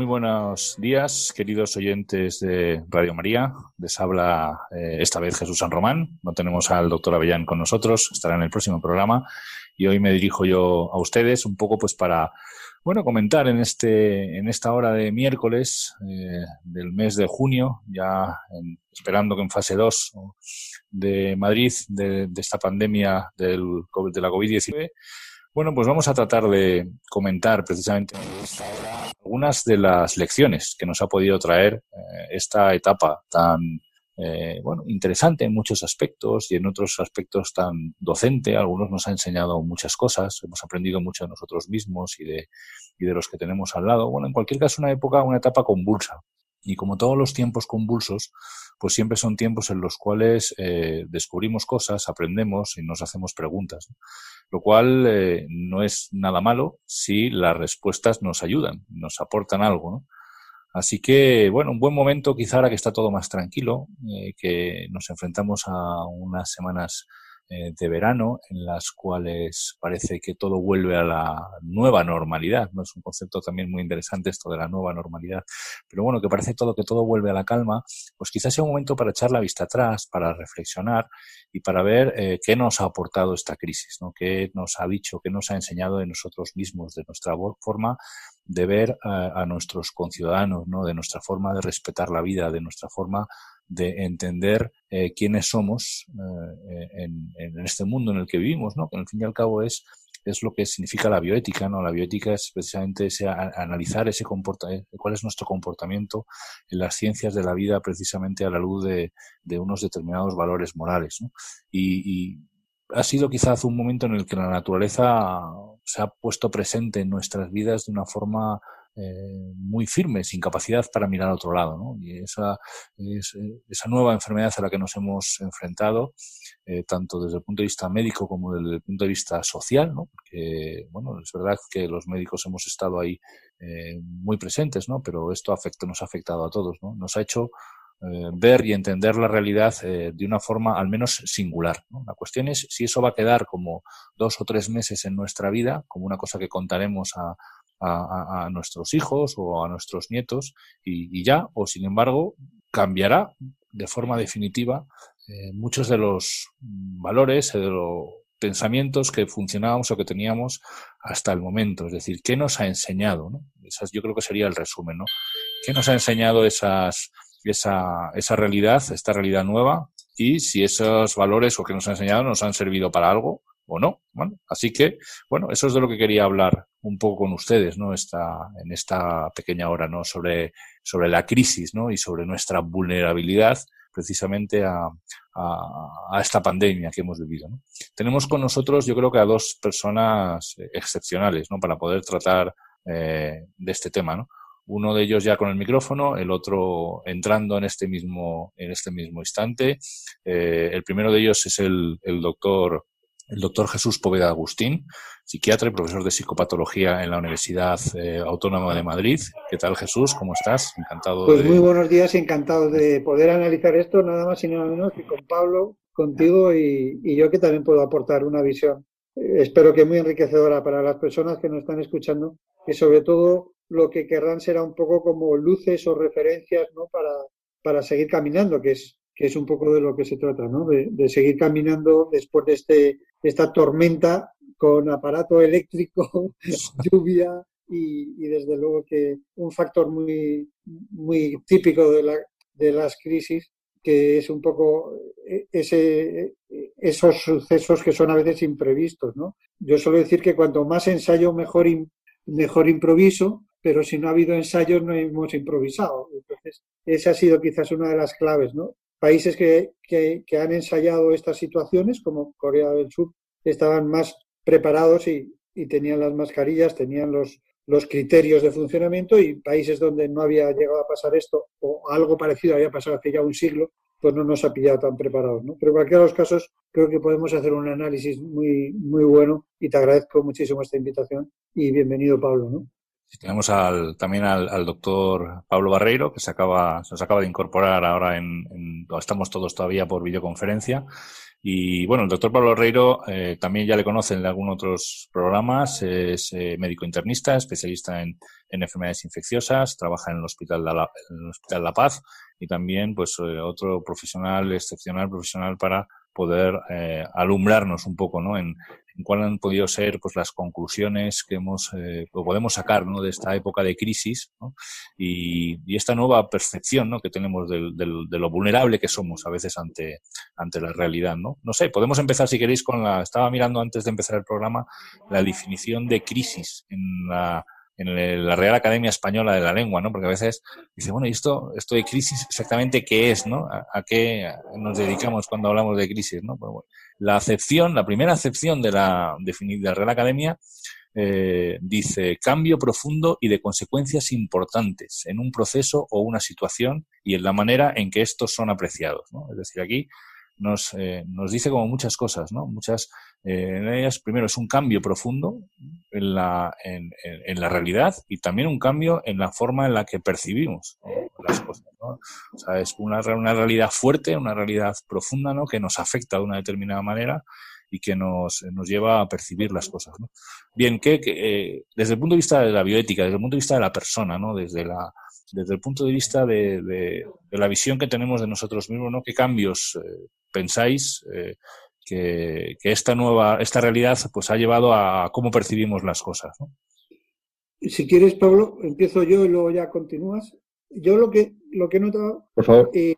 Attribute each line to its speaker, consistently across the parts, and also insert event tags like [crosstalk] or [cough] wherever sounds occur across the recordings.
Speaker 1: Muy buenos días, queridos oyentes de Radio María. Les habla eh, esta vez Jesús San Román. No tenemos al doctor Avellán con nosotros, estará en el próximo programa. Y hoy me dirijo yo a ustedes un poco pues para, bueno, comentar en, este, en esta hora de miércoles eh, del mes de junio, ya esperando que en fase 2 de Madrid, de, de esta pandemia del, de la COVID-19, bueno, pues vamos a tratar de comentar precisamente algunas de las lecciones que nos ha podido traer eh, esta etapa tan eh, bueno, interesante en muchos aspectos y en otros aspectos tan docente. Algunos nos ha enseñado muchas cosas, hemos aprendido mucho de nosotros mismos y de, y de los que tenemos al lado. Bueno, en cualquier caso, una época, una etapa convulsa. Y como todos los tiempos convulsos, pues siempre son tiempos en los cuales eh, descubrimos cosas, aprendemos y nos hacemos preguntas. Lo cual eh, no es nada malo si las respuestas nos ayudan, nos aportan algo. ¿no? Así que, bueno, un buen momento quizá ahora que está todo más tranquilo, eh, que nos enfrentamos a unas semanas eh, de verano en las cuales parece que todo vuelve a la nueva normalidad. ¿no? Es un concepto también muy interesante esto de la nueva normalidad. Pero bueno, que parece todo que todo vuelve a la calma, pues quizás sea un momento para echar la vista atrás, para reflexionar y para ver eh, qué nos ha aportado esta crisis, ¿no? qué nos ha dicho, qué nos ha enseñado de nosotros mismos, de nuestra forma de ver a, a nuestros conciudadanos, ¿no? de nuestra forma de respetar la vida, de nuestra forma de entender eh, quiénes somos eh, en, en, este mundo en el que vivimos, ¿no? Que al fin y al cabo es, es lo que significa la bioética, ¿no? La bioética es precisamente ese, analizar ese eh, cuál es nuestro comportamiento en las ciencias de la vida precisamente a la luz de, de unos determinados valores morales, ¿no? Y, y ha sido quizás un momento en el que la naturaleza se ha puesto presente en nuestras vidas de una forma eh, muy firme, sin capacidad para mirar a otro lado. ¿no? Y esa, es, esa nueva enfermedad a la que nos hemos enfrentado, eh, tanto desde el punto de vista médico como desde el punto de vista social, ¿no? porque bueno, es verdad que los médicos hemos estado ahí eh, muy presentes, ¿no? pero esto nos ha afectado a todos. ¿no? Nos ha hecho eh, ver y entender la realidad eh, de una forma al menos singular. La cuestión es si eso va a quedar como dos o tres meses en nuestra vida, como una cosa que contaremos a, a, a nuestros hijos o a nuestros nietos y, y, ya, o sin embargo, cambiará de forma definitiva eh, muchos de los valores, de los pensamientos que funcionábamos o que teníamos hasta el momento. Es decir, ¿qué nos ha enseñado? ¿no? Esas, yo creo que sería el resumen. ¿no? ¿Qué nos ha enseñado esas, esa, esa realidad, esta realidad nueva? Y si esos valores o que nos ha enseñado nos han servido para algo o no. Bueno, así que, bueno, eso es de lo que quería hablar un poco con ustedes, ¿no? Esta, en esta pequeña hora, ¿no? Sobre, sobre la crisis, ¿no? Y sobre nuestra vulnerabilidad precisamente a, a, a esta pandemia que hemos vivido. ¿no? Tenemos con nosotros, yo creo que a dos personas excepcionales, ¿no? Para poder tratar eh, de este tema, ¿no? Uno de ellos ya con el micrófono, el otro entrando en este mismo, en este mismo instante. Eh, el primero de ellos es el, el doctor el doctor Jesús Poveda Agustín, psiquiatra y profesor de psicopatología en la Universidad eh, Autónoma de Madrid. ¿Qué tal, Jesús? ¿Cómo estás?
Speaker 2: Encantado. Pues de... muy buenos días, encantado de poder analizar esto, nada más y nada menos que con Pablo, contigo y, y yo que también puedo aportar una visión, eh, espero que muy enriquecedora para las personas que nos están escuchando, que sobre todo lo que querrán será un poco como luces o referencias ¿no? para, para seguir caminando, que es que es un poco de lo que se trata, ¿no? De, seguir caminando después de este, esta tormenta con aparato eléctrico, [laughs] lluvia y, desde luego que un factor muy, muy típico de las crisis que es un poco ese, esos sucesos que son a veces imprevistos, ¿no? Yo suelo decir que cuanto más ensayo, mejor, mejor improviso, pero si no ha habido ensayos no hemos improvisado. Entonces, esa ha sido quizás una de las claves, ¿no? Países que, que, han ensayado estas situaciones, como Corea del Sur, estaban más preparados y, y tenían las mascarillas, tenían los, los criterios de funcionamiento y países donde no había llegado a pasar esto o algo parecido había pasado hace ya un siglo, pues no nos ha pillado tan preparados. ¿no? Pero en cualquiera de los casos creo que podemos hacer un análisis muy, muy bueno y te agradezco muchísimo esta invitación y bienvenido Pablo. ¿no?
Speaker 1: Tenemos al, también al, doctor Pablo Barreiro, que se acaba, se nos acaba de incorporar ahora en, en, estamos todos todavía por videoconferencia. Y bueno, el doctor Pablo Barreiro eh, también ya le conocen de algunos otros programas, es eh, médico internista, especialista en, en, enfermedades infecciosas, trabaja en el Hospital la, en el Hospital La Paz y también pues eh, otro profesional excepcional, profesional para poder eh, alumbrarnos un poco ¿no? en, en cuáles han podido ser pues, las conclusiones que hemos eh, podemos sacar ¿no? de esta época de crisis ¿no? y, y, esta nueva percepción ¿no? que tenemos de lo vulnerable que somos a veces ante, ante la realidad. ¿no? no sé, podemos empezar si queréis con la... Estaba mirando antes de empezar el programa la definición de crisis en la en la Real Academia Española de la Lengua, ¿no? Porque a veces dice, bueno, ¿y esto, esto de crisis exactamente qué es, ¿no? ¿A, qué nos dedicamos cuando hablamos de crisis, ¿no? Pues bueno, la acepción, la primera acepción de la, de Real Academia eh, dice cambio profundo y de consecuencias importantes en un proceso o una situación y en la manera en que estos son apreciados. ¿no? Es decir, aquí nos, eh, nos dice como muchas cosas, ¿no? Muchas, eh, en ellas, primero, es un cambio profundo en la, en, la realidad y también un cambio en la forma en la que percibimos las cosas, ¿no? O sea, es una, una realidad fuerte, una realidad profunda, ¿no? Que nos afecta de una determinada manera y que nos, nos lleva a percibir las cosas, ¿no? Bien, que, eh, desde el punto de vista de la bioética, desde el punto de vista de la persona, ¿no? Desde la, desde el punto de vista de, de, la visión que tenemos de nosotros mismos, ¿no? ¿Qué cambios eh, pensáis que, que, esta nueva, esta realidad pues ha llevado a cómo percibimos las cosas? ¿no?
Speaker 2: Si quieres, Pablo, empiezo yo y luego ya continúas. Yo lo que, lo que he notado
Speaker 1: Por favor.
Speaker 2: Eh,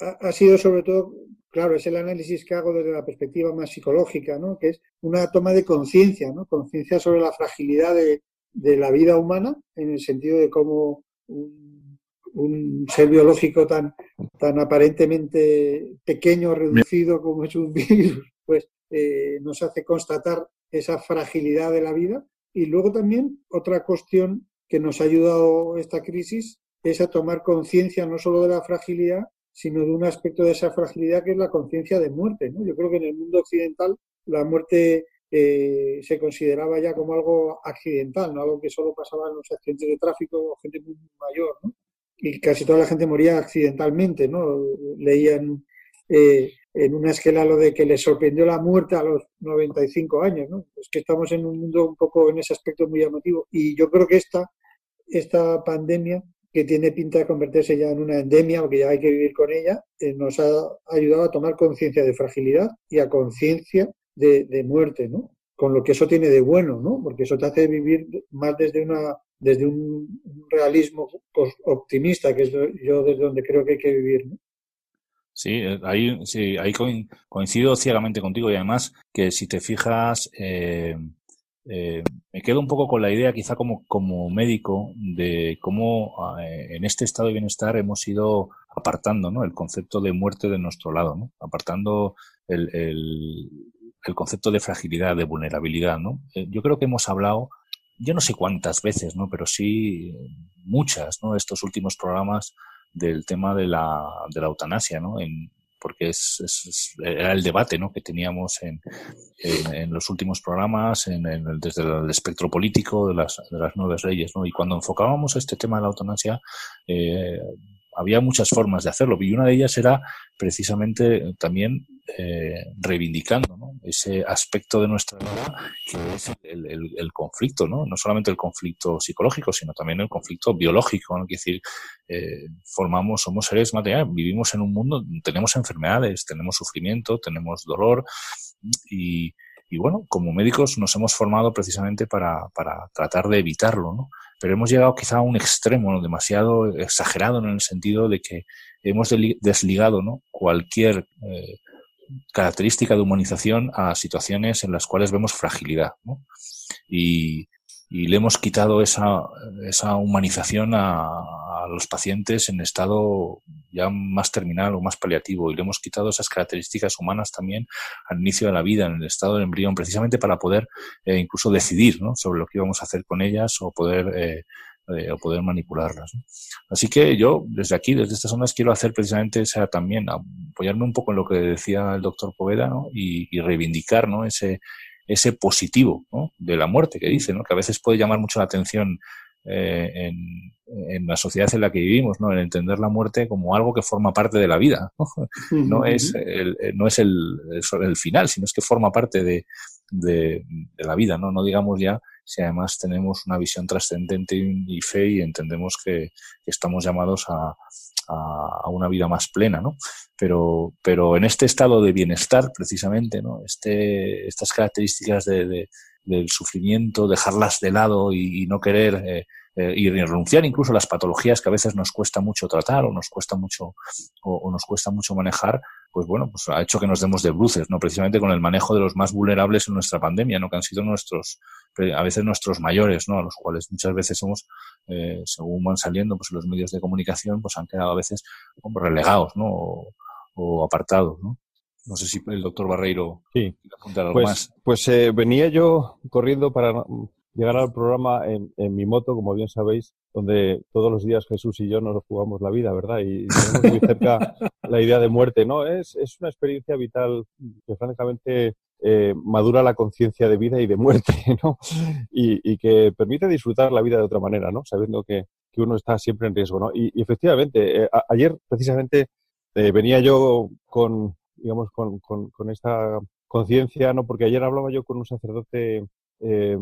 Speaker 2: ha, ha, sido sobre todo, claro, es el análisis que hago desde la perspectiva más psicológica, ¿no? que es una toma de conciencia, ¿no? conciencia sobre la fragilidad de, de la vida humana en el sentido de cómo un un ser biológico tan, tan aparentemente pequeño, reducido como es un [laughs] virus, pues eh, nos hace constatar esa fragilidad de la vida. Y luego también otra cuestión que nos ha ayudado esta crisis es a tomar conciencia no solo de la fragilidad, sino de un aspecto de esa fragilidad que es la conciencia de muerte. ¿no? Yo creo que en el mundo occidental la muerte eh, se consideraba ya como algo accidental, no algo que solo pasaba en los accidentes de tráfico o gente muy mayor. ¿no? Y casi toda la gente moría accidentalmente, ¿no? Leían eh, en una esquela lo de que le sorprendió la muerte a los 95 años, ¿no? Es que estamos en un mundo un poco en ese aspecto muy llamativo y yo creo que esta, esta pandemia que tiene pinta de convertirse ya en una endemia, porque ya hay que vivir con ella, eh, nos ha ayudado a tomar conciencia de fragilidad y a conciencia de, de muerte, ¿no? Con lo que eso tiene de bueno, ¿no? Porque eso te hace vivir más desde una desde un realismo optimista, que es yo desde donde creo que hay que vivir.
Speaker 1: Sí, eh, ahí, sí, ahí coincido ciegamente contigo y además que si te fijas, eh, eh, me quedo un poco con la idea, quizá como, como médico, de cómo eh, en este estado de bienestar hemos ido apartando ¿no? el concepto de muerte de nuestro lado, ¿no? apartando el, el, el concepto de fragilidad, de vulnerabilidad. ¿no? Yo creo que hemos hablado yo no sé cuántas veces, ¿no? Pero sí muchas, ¿no? Estos últimos programas del tema de la, de la eutanasia, ¿no? En, porque es, es, era el debate ¿no? que teníamos en, en, los últimos programas, en, desde el espectro político de las, de las nuevas leyes. ¿no? Y cuando enfocábamos este tema de la eutanasia, eh, había muchas formas de hacerlo y una de ellas era precisamente también eh, reivindicando ese aspecto de nuestra vida que es el, conflicto, ¿no? no solamente el conflicto psicológico, sino también el conflicto biológico. ¿no? Es decir, eh, formamos, somos seres materiales, vivimos en un mundo, tenemos enfermedades, tenemos sufrimiento, tenemos dolor y, y bueno, como médicos nos hemos formado precisamente para, para tratar de evitarlo, ¿no? Pero hemos llegado quizá a un extremo ¿no? demasiado exagerado en el sentido de que hemos desligado ¿no? cualquier eh, característica de humanización a situaciones en las cuales vemos fragilidad. ¿no? Y, y, le hemos quitado esa, esa humanización a, los pacientes en estado ya más terminal o más paliativo y le hemos quitado esas características humanas también al inicio de la vida, en el estado del embrión, precisamente para poder eh, incluso decidir ¿no? sobre lo que íbamos a hacer con ellas o poder, eh, eh, o poder manipularlas. Así que yo, desde aquí, desde estas zonas, quiero hacer precisamente esa también, apoyarme un poco en lo que decía el doctor Poveda ¿no? y, y reivindicar ¿no? ese, ese positivo de la muerte que dice, que a veces puede llamar mucho la atención eh, en, en, la sociedad en la que vivimos, ¿no? En entender la muerte como algo que forma parte de la vida. [laughs] No, es, el, no es el, el, final, sino es que forma parte de, de, de, la vida, ¿no? No digamos ya si además tenemos una visión trascendente y fe y entendemos que, que estamos llamados a, a, a, una vida más plena, ¿no? Pero, pero en este estado de bienestar, precisamente, ¿no? Este, estas características de, de del sufrimiento, dejarlas de lado y, no querer eh, eh, y renunciar incluso las patologías que a veces nos cuesta mucho tratar o nos cuesta mucho o, nos cuesta mucho manejar, pues bueno, pues ha hecho que nos demos de bruces, ¿no? Precisamente con el manejo de los más vulnerables en nuestra pandemia, ¿no? Que han sido nuestros, a veces nuestros mayores, ¿no? A los cuales muchas veces somos, eh, según van saliendo, pues los medios de comunicación, pues han quedado a veces relegados, ¿no? O, o apartados, ¿no? No sé si el doctor Barreiro
Speaker 3: sí. quiere apuntar algo pues, más. Pues eh, venía yo corriendo para llegar al programa en, en, mi moto, como bien sabéis, donde todos los días Jesús y yo nos jugamos la vida, ¿verdad? Y tenemos muy cerca la idea de muerte, ¿no? Es, es una experiencia vital que francamente eh, madura la conciencia de vida y de muerte, [laughs] ¿no? Y, y, que permite disfrutar la vida de otra manera, ¿no? Sabiendo que, que uno está siempre en riesgo, ¿no? Y, y efectivamente, eh, a, ayer precisamente eh, venía yo con, digamos, con, con, con esta conciencia, ¿no? Porque ayer hablaba yo con un sacerdote eh,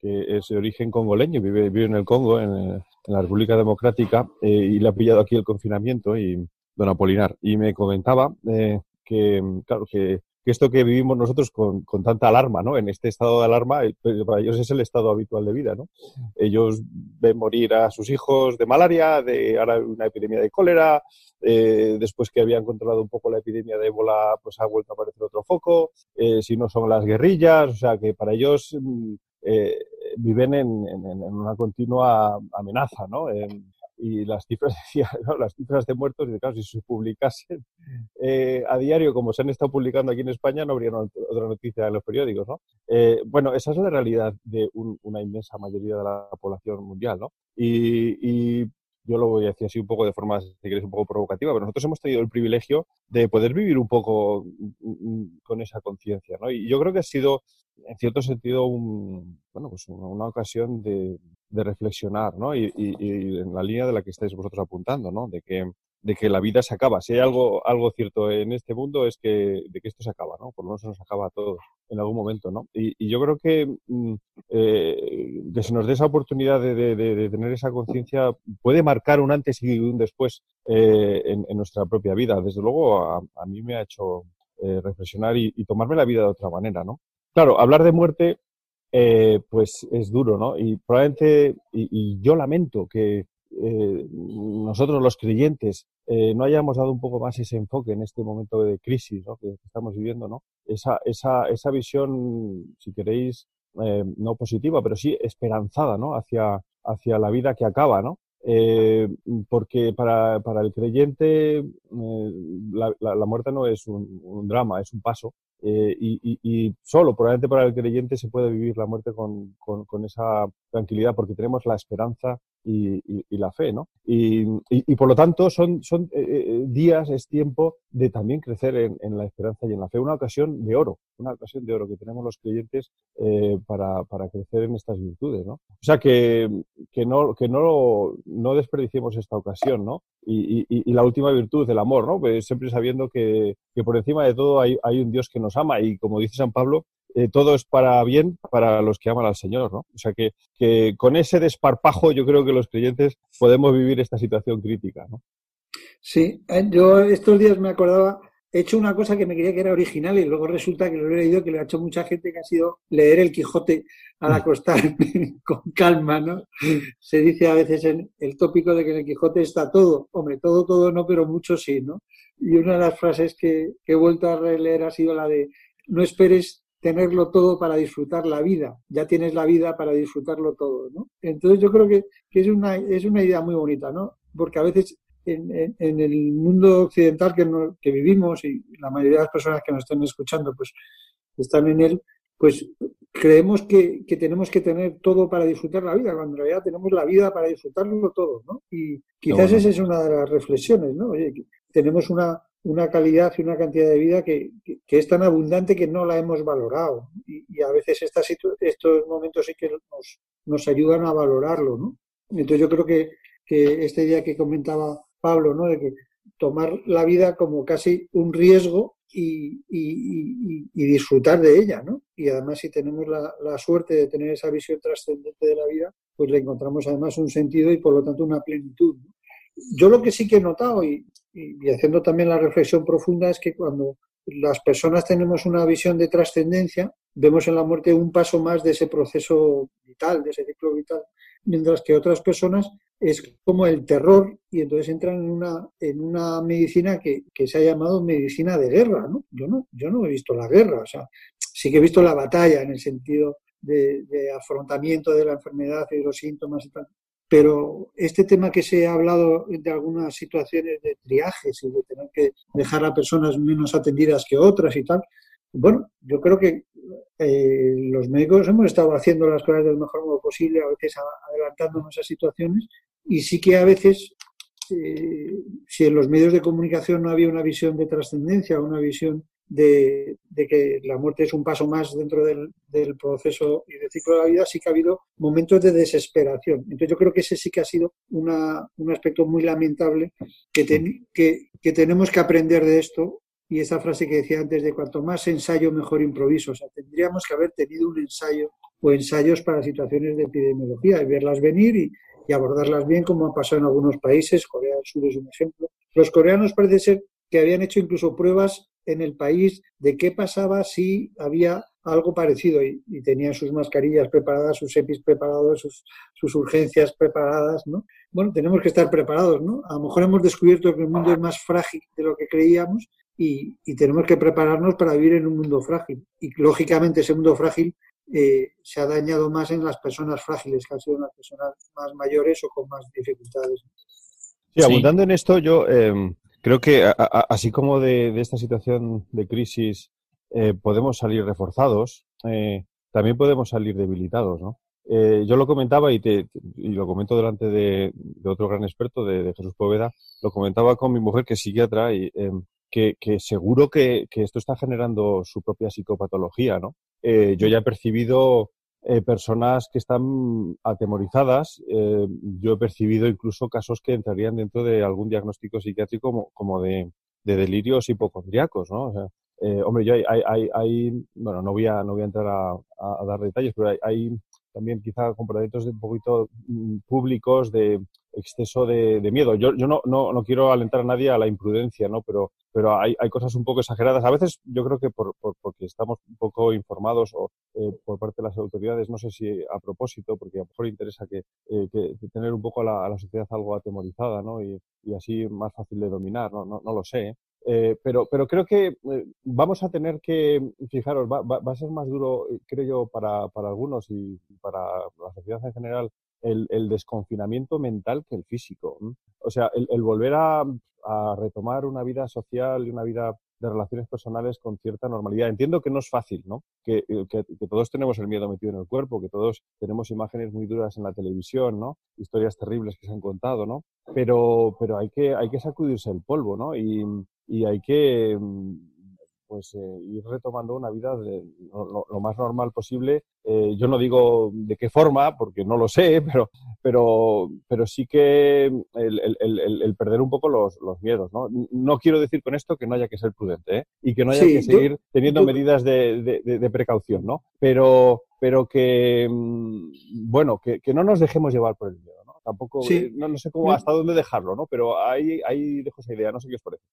Speaker 3: que es de origen congoleño, vive, vive en el Congo, en, en la República Democrática, eh, y le ha pillado aquí el confinamiento, y don Apolinar, y me comentaba eh, que, claro, que, que, esto que vivimos nosotros con, con, tanta alarma, ¿no? En este estado de alarma, para ellos es el estado habitual de vida, ¿no? Ellos ven morir a sus hijos de malaria, de ahora una epidemia de cólera, eh, después que habían controlado un poco la epidemia de ébola, pues ha vuelto a aparecer otro foco, eh, si no son las guerrillas, o sea que para ellos mm, eh, viven en, en, una continua amenaza, ¿no? Y las cifras, [laughs] ¿no? las cifras de muertos, y claro, si se publicasen eh, a diario, como se han estado publicando aquí en España, no habría otra noticia en los periódicos, ¿no? Eh, bueno, esa es la realidad de un, una inmensa mayoría de la población mundial, ¿no? Y yo lo voy a decir así un poco de forma, si quieres, un poco provocativa, pero nosotros hemos tenido el privilegio de poder vivir un poco con esa conciencia, ¿no? Y yo creo que ha sido, en cierto sentido, un, bueno, pues una, ocasión de, reflexionar, ¿no? Y, y, en la línea de la que estáis vosotros apuntando, ¿no? De que, de que la vida se acaba. Si hay algo, algo cierto en este mundo es que, de que esto se acaba, ¿no? Por lo menos se nos acaba a todos en algún momento, ¿no? Y, y yo creo que, mm, eh, que se nos dé esa oportunidad de, de, de tener esa conciencia puede marcar un antes y un después eh, en, nuestra propia vida. Desde luego, a, mí me ha hecho eh, reflexionar y, tomarme la vida de otra manera, ¿no? Claro, hablar de muerte, eh, pues es duro, ¿no? Y probablemente, y yo lamento que eh, nosotros los creyentes eh, no hayamos dado un poco más ese enfoque en este momento de crisis que estamos viviendo, ¿no? Esa, esa, esa visión, si queréis, eh, no positiva, pero sí esperanzada, ¿no? Hacia, hacia la vida que acaba, ¿no? Porque para, para, el creyente la, muerte no es un, drama, es un paso. Y, solo, probablemente para el creyente, se puede vivir la muerte con, con esa tranquilidad, porque tenemos la esperanza y, la fe, ¿no? Y, por lo tanto son, son eh, eh, días, es tiempo de también crecer en, en, la esperanza y en la fe. Una ocasión de oro, una ocasión de oro que tenemos los creyentes eh, para, para, crecer en estas virtudes, ¿no? O sea, que, que, no, que no, no desperdiciemos esta ocasión, ¿no? Y, y, la última virtud, el amor, ¿no? Pues siempre sabiendo que, que por encima de todo hay, hay un Dios que nos ama y como dice San Pablo, eh, todo es para bien para los que aman al Señor, ¿no? O sea que, que, con ese desparpajo yo creo que los creyentes podemos vivir esta situación crítica, ¿no?
Speaker 2: Sí, eh, yo estos días me acordaba, he hecho una cosa que me creía que era original y luego resulta que lo he leído, que lo ha hecho mucha gente, que ha sido leer el Quijote al mm. acostarme [laughs] con calma, ¿no? Se dice a veces en el tópico de que en el Quijote está todo, hombre, todo, todo no, pero mucho sí, ¿no? Y una de las frases que, que he vuelto a releer ha sido la de no esperes tenerlo todo para disfrutar la vida. Ya tienes la vida para disfrutarlo todo, ¿no? Entonces yo creo que, que es, una, es una idea muy bonita, ¿no? porque a veces en, el mundo occidental que, que vivimos y la mayoría de las personas que nos estén escuchando pues están en él, pues creemos que, tenemos que tener todo para disfrutar la vida, cuando en realidad tenemos la vida para disfrutarlo todo, ¿no? Y quizás esa es una de las reflexiones, ¿no? Oye, tenemos una, una calidad y una cantidad de vida que, es tan abundante que no la hemos valorado. Y, a veces estos momentos sí que nos, nos ayudan a valorarlo, ¿no? Entonces yo creo que, que este día que comentaba Pablo, ¿no? De que tomar la vida como casi un riesgo y, disfrutar de ella, ¿no? Y además si tenemos la, suerte de tener esa visión trascendente de la vida, pues le encontramos además un sentido y por lo tanto una plenitud. Yo lo que sí que he notado y, haciendo también la reflexión profunda es que cuando las personas tenemos una visión de trascendencia, vemos en la muerte un paso más de ese proceso vital, de ese ciclo vital, mientras que otras personas es como el terror y entonces entran en una, en una medicina que, se ha llamado medicina de guerra, ¿no? Yo no, yo no he visto la guerra, o sea, sí que he visto la batalla en el sentido de, afrontamiento de la enfermedad y de los síntomas y tal. Pero este tema que se ha hablado de algunas situaciones de triajes y de tener que dejar a personas menos atendidas que otras y tal, bueno, yo creo que eh, los médicos hemos estado haciendo las cosas del mejor modo posible, a veces adelantándonos a situaciones, y sí que a veces, eh, si en los medios de comunicación no había una visión de trascendencia, una visión de, que la muerte es un paso más dentro del, proceso y del ciclo de la vida, sí que ha habido momentos de desesperación. Entonces yo creo que ese sí que ha sido un aspecto muy lamentable que, que, que tenemos que aprender de esto y esa frase que decía antes de cuanto más ensayo, mejor improviso. O sea, tendríamos que haber tenido un ensayo o ensayos para situaciones de epidemiología y verlas venir y, abordarlas bien, como ha pasado en algunos países. Corea del Sur es un ejemplo. Los coreanos parece ser que habían hecho incluso pruebas en el país de qué pasaba si había algo parecido y, tenían sus mascarillas preparadas, sus EPIs preparados, sus, sus, urgencias preparadas, ¿no? Bueno, tenemos que estar preparados, ¿no? A lo mejor hemos descubierto que el mundo es más frágil de lo que creíamos y, tenemos que prepararnos para vivir en un mundo frágil. Y lógicamente ese mundo frágil eh, se ha dañado más en las personas frágiles, que han sido las personas más mayores o con más dificultades.
Speaker 3: Sí, abundando en esto, yo em, creo que así como de, esta situación de crisis eh, podemos salir reforzados, eh, también podemos salir debilitados, ¿no? yo lo comentaba y, te, y, lo comento delante de, otro gran experto, de, Jesús Poveda, lo comentaba con mi mujer que es psiquiatra y em, que, seguro que, esto está generando su propia psicopatología, ¿no? Eh, yo ya he percibido eh, personas que están atemorizadas. Eh, yo he percibido incluso casos que entrarían dentro de algún diagnóstico psiquiátrico como, de, delirios hipocondriacos, ¿no? O sea, hombre, yo hay, hay, bueno, no voy a, no voy a entrar a, dar detalles, pero hay, también quizá comportamientos de un poquito mm, públicos de exceso de, miedo. Yo, yo no, no, no, quiero alentar a nadie a la imprudencia, ¿no? Pero, pero hay, hay cosas un poco exageradas. A veces yo creo que por, porque estamos un poco informados o eh, por parte de las autoridades, no sé si a propósito, porque a lo mejor interesa que, eh, que tener un poco a la, a la, sociedad algo atemorizada, ¿no? Y, y, así más fácil de dominar, no, no, no lo sé. Eh, pero, pero creo que vamos a tener que, fijaros, va, va, va, a ser más duro, creo yo, para, para algunos y para la sociedad en general, el, desconfinamiento mental que el físico. O sea, el, volver a, retomar una vida social y una vida de relaciones personales con cierta normalidad. Entiendo que no es fácil, ¿no? Que, eh, todos tenemos el miedo metido en el cuerpo, que todos tenemos imágenes muy duras en la televisión, ¿no? Historias terribles que se han contado, ¿no? Pero, pero hay, que, hay que sacudirse el polvo, ¿no? Y, y hay que mm, pues eh, ir retomando una vida de, lo, más normal posible. Eh, yo no digo de qué forma, porque no lo sé, [laughs] pero, pero, pero sí que el, perder un poco los, miedos. ¿no? no quiero decir con esto que no haya que ser prudente ¿eh? y que no haya que seguir teniendo medidas de, precaución, ¿no? pero, pero que, mm, bueno, que, que no nos dejemos llevar por el miedo. Tampoco, eh, no, sé cómo, hasta dónde dejarlo, ¿no? Pero ahí, ahí dejo esa idea, no sé qué os parece.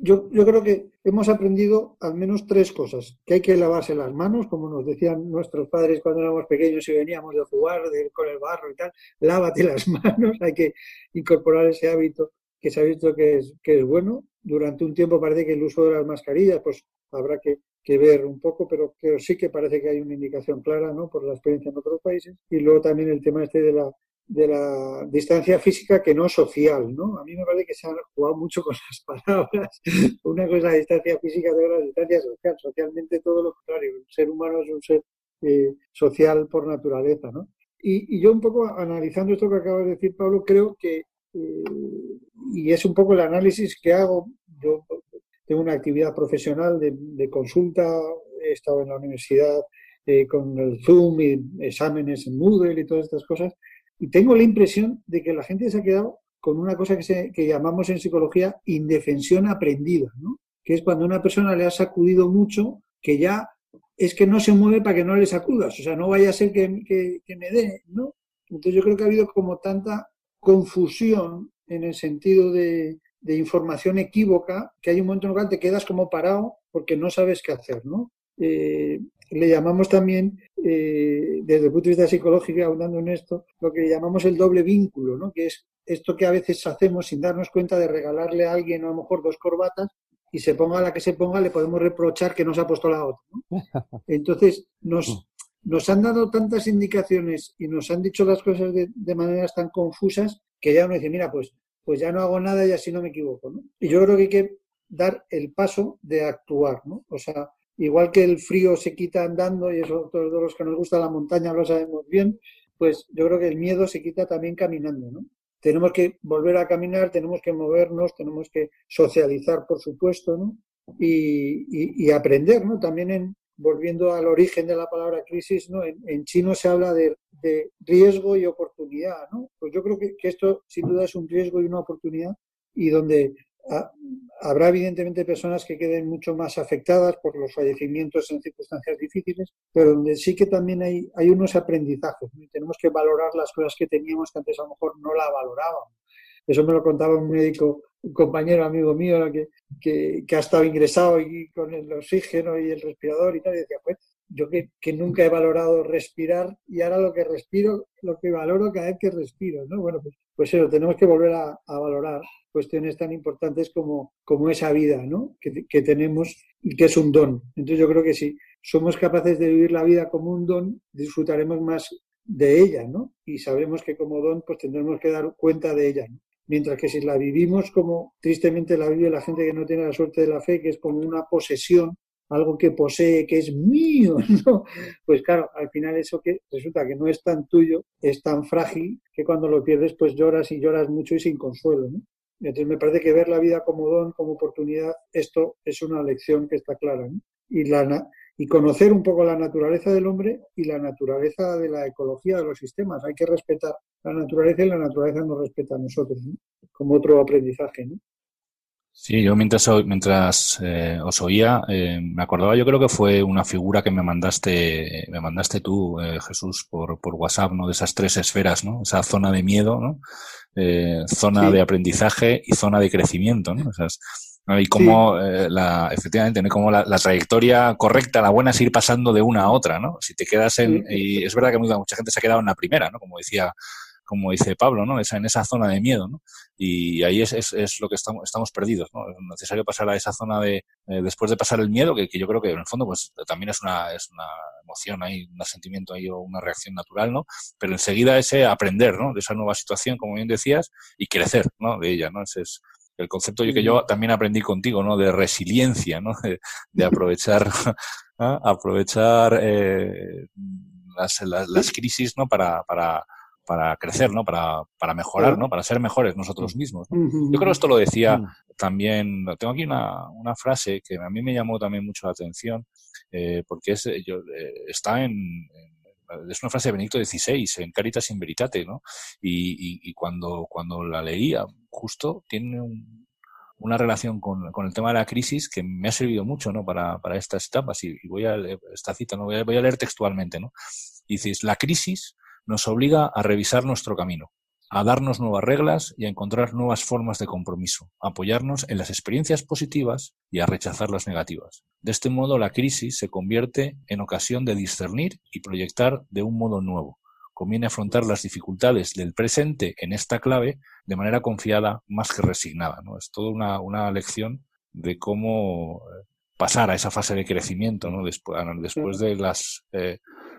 Speaker 2: Yo, yo creo que hemos aprendido al menos tres cosas. Que hay que lavarse las manos, como nos decían nuestros padres cuando éramos pequeños y veníamos de jugar con el barro y tal. Lávate las [laughs] manos, hay que incorporar ese hábito que se ha visto que es, que es bueno. Durante un tiempo parece que el uso de las mascarillas, pues habrá que, que ver un poco, pero, pero sí que parece que hay una indicación clara, ¿no? Por la experiencia en otros países. Y luego también el tema este de la de la distancia física que no social, ¿no? A mí me parece que se han jugado mucho con las [laughs] palabras. Una cosa es la distancia física, otra la distancia social. Socialmente todo lo contrario. El ser humano es un ser eh, social por naturaleza, ¿no? Y, yo un poco analizando esto que acabas de decir, Pablo, creo que, eh, y es un poco el análisis que hago, yo tengo una actividad profesional de, consulta, he estado en la universidad eh, con el Zoom y exámenes en Moodle y todas estas cosas, y tengo la impresión de que la gente se ha quedado con una cosa que, se, que llamamos en psicología indefensión aprendida, ¿no? que es cuando a una persona le ha sacudido mucho que ya es que no se mueve para que no le sacudas, o sea, no vaya a ser que, me dé, ¿no? Entonces yo creo que ha habido como tanta confusión en el sentido de, información equívoca que hay un momento en el cual te quedas como parado porque no sabes qué hacer, ¿no? Eh, le llamamos también, eh, desde el punto de vista psicológico, hablando en esto, lo que llamamos el doble vínculo, ¿no? Que es esto que a veces hacemos sin darnos cuenta de regalarle a alguien a lo mejor dos corbatas y se ponga la que se ponga, le podemos reprochar que no se ha puesto la otra. [laughs] Entonces, nos, mm. nos han dado tantas indicaciones y nos han dicho las cosas de, de, maneras tan confusas que ya uno dice, mira, pues, pues ya no hago nada y así no me equivoco. ¿no? Y yo creo que hay que dar el paso de actuar. ¿no? O sea, igual que el frío se quita andando, y eso todos los que nos gusta la montaña lo sabemos bien, pues yo creo que el miedo se quita también caminando. ¿no? tenemos que volver a caminar, tenemos que movernos, tenemos que socializar, por supuesto, ¿no? Y, aprender, ¿no? También en, volviendo al origen de la palabra crisis, ¿no? En, chino se habla de, riesgo y oportunidad, ¿no? Pues yo creo que, esto sin duda es un riesgo y una oportunidad y donde habrá evidentemente personas que queden mucho más afectadas por los fallecimientos en circunstancias difíciles, pero donde sí que también hay, hay unos aprendizajes. Tenemos que valorar las cosas que teníamos que antes a lo mejor no la valorábamos. Eso me lo contaba un médico, un compañero amigo mío que, que, que ha estado ingresado y con el oxígeno y el respirador y tal, y decía, pues yo que, que, nunca he valorado respirar y ahora lo que respiro, lo que valoro cada vez que respiro, ¿no? Bueno, pues, pues eso, tenemos que volver a, valorar cuestiones tan importantes como, como esa vida, ¿no? Que, que, tenemos y que es un don. Entonces yo creo que si somos capaces de vivir la vida como un don, disfrutaremos más de ella, ¿no? Y sabremos que como don, pues tendremos que dar cuenta de ella, ¿no? Mientras que si la vivimos como tristemente la vive la gente que no tiene la suerte de la fe, que es como una posesión, algo que posee, que es mío, [laughs] ¿no? Pues claro, al final eso que resulta que no es tan tuyo, es tan frágil que cuando lo pierdes pues lloras y lloras mucho y sin consuelo, ¿no? Entonces me parece que ver la vida como don, como oportunidad, esto es una lección que está clara, ¿no? Y, la, y conocer un poco la naturaleza del hombre y la naturaleza de la ecología de los sistemas. Hay que respetar la naturaleza y la naturaleza nos respeta a nosotros, ¿no? Como otro aprendizaje, ¿no?
Speaker 1: Sí, yo mientras, mientras eh, os oía, eh, me acordaba, yo creo que fue una figura que me mandaste, me mandaste tú, eh, Jesús, por, por WhatsApp, ¿no? De esas tres esferas, ¿no? Esa zona de miedo, ¿no? zona de aprendizaje y zona de crecimiento, ¿no? y cómo la, efectivamente, ¿no? Como la, trayectoria correcta, la buena es ir pasando de una a otra, ¿no? Si te quedas en, y es verdad que mucha gente se ha quedado en la primera, ¿no? Como decía como dice Pablo, ¿no? Esa, en esa zona de miedo, ¿no? Y ahí es, es, es lo que estamos, estamos perdidos, ¿no? Es necesario pasar a esa zona de, eh, después de pasar el miedo, que, que, yo creo que en el fondo, pues también es una, es una emoción ahí, un sentimiento ahí o una reacción natural, ¿no? Pero enseguida ese aprender, ¿no? De esa nueva situación, como bien decías, y crecer, ¿no? De ella, ¿no? Ese es el concepto que yo también aprendí contigo, ¿no? De resiliencia, ¿no? De, aprovechar, [laughs] aprovechar eh, las, las, las, crisis, ¿no? Para, para, para crecer, ¿no? Para, para mejorar, ¿no? Para ser mejores nosotros mismos. Yo creo que esto lo decía también, tengo aquí una, una, frase que a mí me llamó también mucho la atención, eh, porque es, yo, eh, está en, es una frase de Benedicto XVI, en Caritas in Veritate, ¿no? Y, y, cuando, cuando la leía, justo tiene una relación con, con, el tema de la crisis que me ha servido mucho, ¿no? Para, para estas etapas. Y, voy a leer esta cita, ¿no? Voy a, voy a leer textualmente, ¿no? Y dices, la crisis nos obliga a revisar nuestro camino, a darnos nuevas reglas y a encontrar nuevas formas de compromiso, a apoyarnos en las experiencias positivas y a rechazar las negativas. De este modo, la crisis se convierte en ocasión de discernir y proyectar de un modo nuevo. Conviene afrontar las dificultades del presente en esta clave de manera confiada más que resignada. ¿no? Es toda una, lección de cómo eh, pasar a esa fase de crecimiento ¿no? después, después de las eh,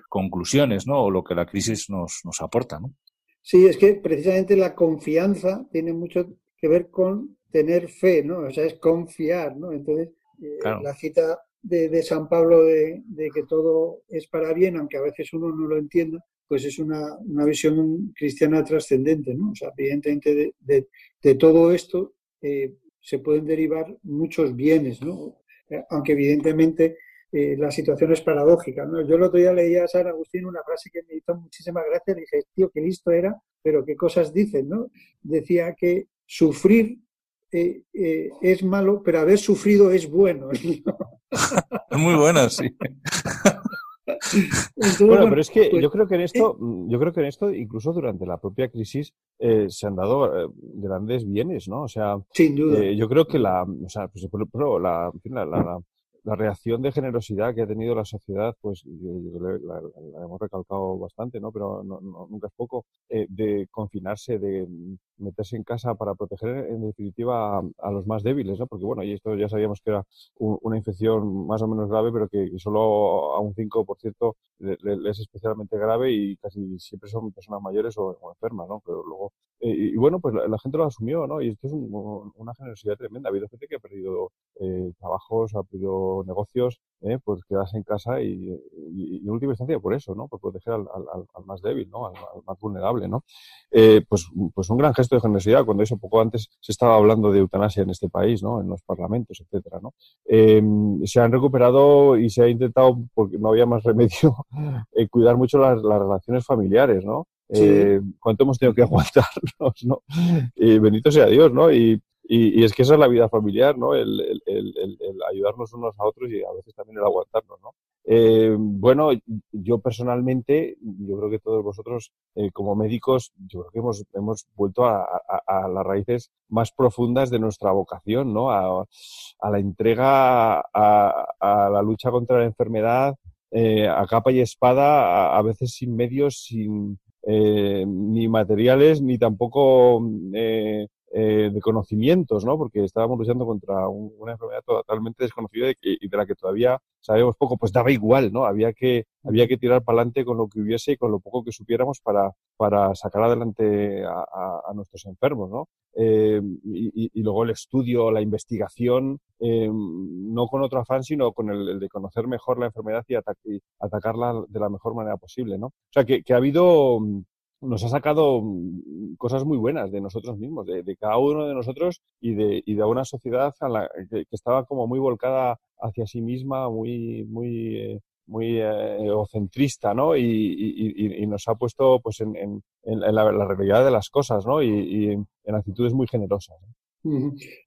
Speaker 1: conclusiones, ¿no? O lo que la crisis nos, nos aporta, ¿no?
Speaker 2: Sí, es que precisamente la confianza tiene mucho que ver con tener fe, ¿no? O sea, es confiar, ¿no? Entonces, eh, la cita de, San Pablo de, que todo es para bien, aunque a veces uno no lo entienda, pues es una, visión cristiana trascendente, ¿no? O sea, evidentemente de, todo esto eh, se pueden derivar muchos bienes, ¿no? Eh, aunque evidentemente la situación es paradójica, ¿no? Yo el otro día leía a San Agustín una frase que me hizo muchísima gracia, dije, tío, qué listo era, pero qué cosas dicen, ¿no? Decía que sufrir eh, eh, es malo, pero haber sufrido es bueno. [laughs]
Speaker 1: Muy bueno, sí.
Speaker 3: bueno, pero es que pues, yo creo que en esto, eh, yo creo que en esto, incluso durante la propia crisis, se han dado grandes bienes, ¿no? O sea,
Speaker 2: sin duda.
Speaker 3: yo creo que la, o sea, pues, la, la, la reacción de generosidad que ha tenido la sociedad, pues la, hemos recalcado bastante, ¿no? Pero nunca es poco, eh, de confinarse, de meterse en casa para proteger en definitiva a, los más débiles, ¿no? Porque bueno, y esto ya sabíamos que era una infección más o menos grave, pero que solo a un 5% le, es especialmente grave y casi siempre son personas mayores o, enfermas, ¿no? Pero luego, eh, y, bueno, pues la, gente lo asumió, ¿no? Y esto es una generosidad tremenda. Ha habido gente que ha perdido eh, trabajos, ha perdido negocios, ¿eh? pues quedarse en casa y, en última instancia por eso, ¿no? Por proteger al, más débil, ¿no? Al, más vulnerable, ¿no? Eh, pues, pues un gran gesto de generosidad, cuando eso poco antes se estaba hablando de eutanasia en este país, ¿no? En los parlamentos, etcétera, ¿no? Em, se han recuperado y se ha intentado, porque no había más remedio, [laughs] eh, cuidar mucho las, relaciones familiares, ¿no? cuánto hemos tenido que [laughs] aguantarnos, ¿no? Y bendito sea Dios, ¿no? Y, y, es que esa es la vida familiar, ¿no? El, ayudarnos unos a otros y a veces también el aguantarnos, ¿no? Eh, bueno, yo personalmente, yo creo que todos vosotros eh, como médicos, yo creo que hemos, hemos vuelto a, las raíces más profundas de nuestra vocación, ¿no? A, la entrega, a, la lucha contra la enfermedad, eh, a capa y espada, a, veces sin medios, sin ni materiales, ni tampoco eh, de conocimientos, ¿no? Porque estábamos luchando contra una enfermedad totalmente desconocida y, de la que todavía sabemos poco, pues daba igual, ¿no? Había que, había que tirar para adelante con lo que hubiese y con lo poco que supiéramos para, para sacar adelante a, nuestros enfermos, ¿no? Eh, y, luego el estudio, la investigación, eh, no con otro afán, sino con el, de conocer mejor la enfermedad y, atacarla de la mejor manera posible, ¿no? O sea, que ha habido nos ha sacado mm, cosas muy buenas de nosotros mismos, de, cada uno de nosotros y de, y de una sociedad que, estaba como muy volcada hacia sí misma, muy, muy, eh, muy eh, egocentrista, ¿no? Y, nos ha puesto pues en, en, la, realidad de las cosas, ¿no? Y, en actitudes muy generosas.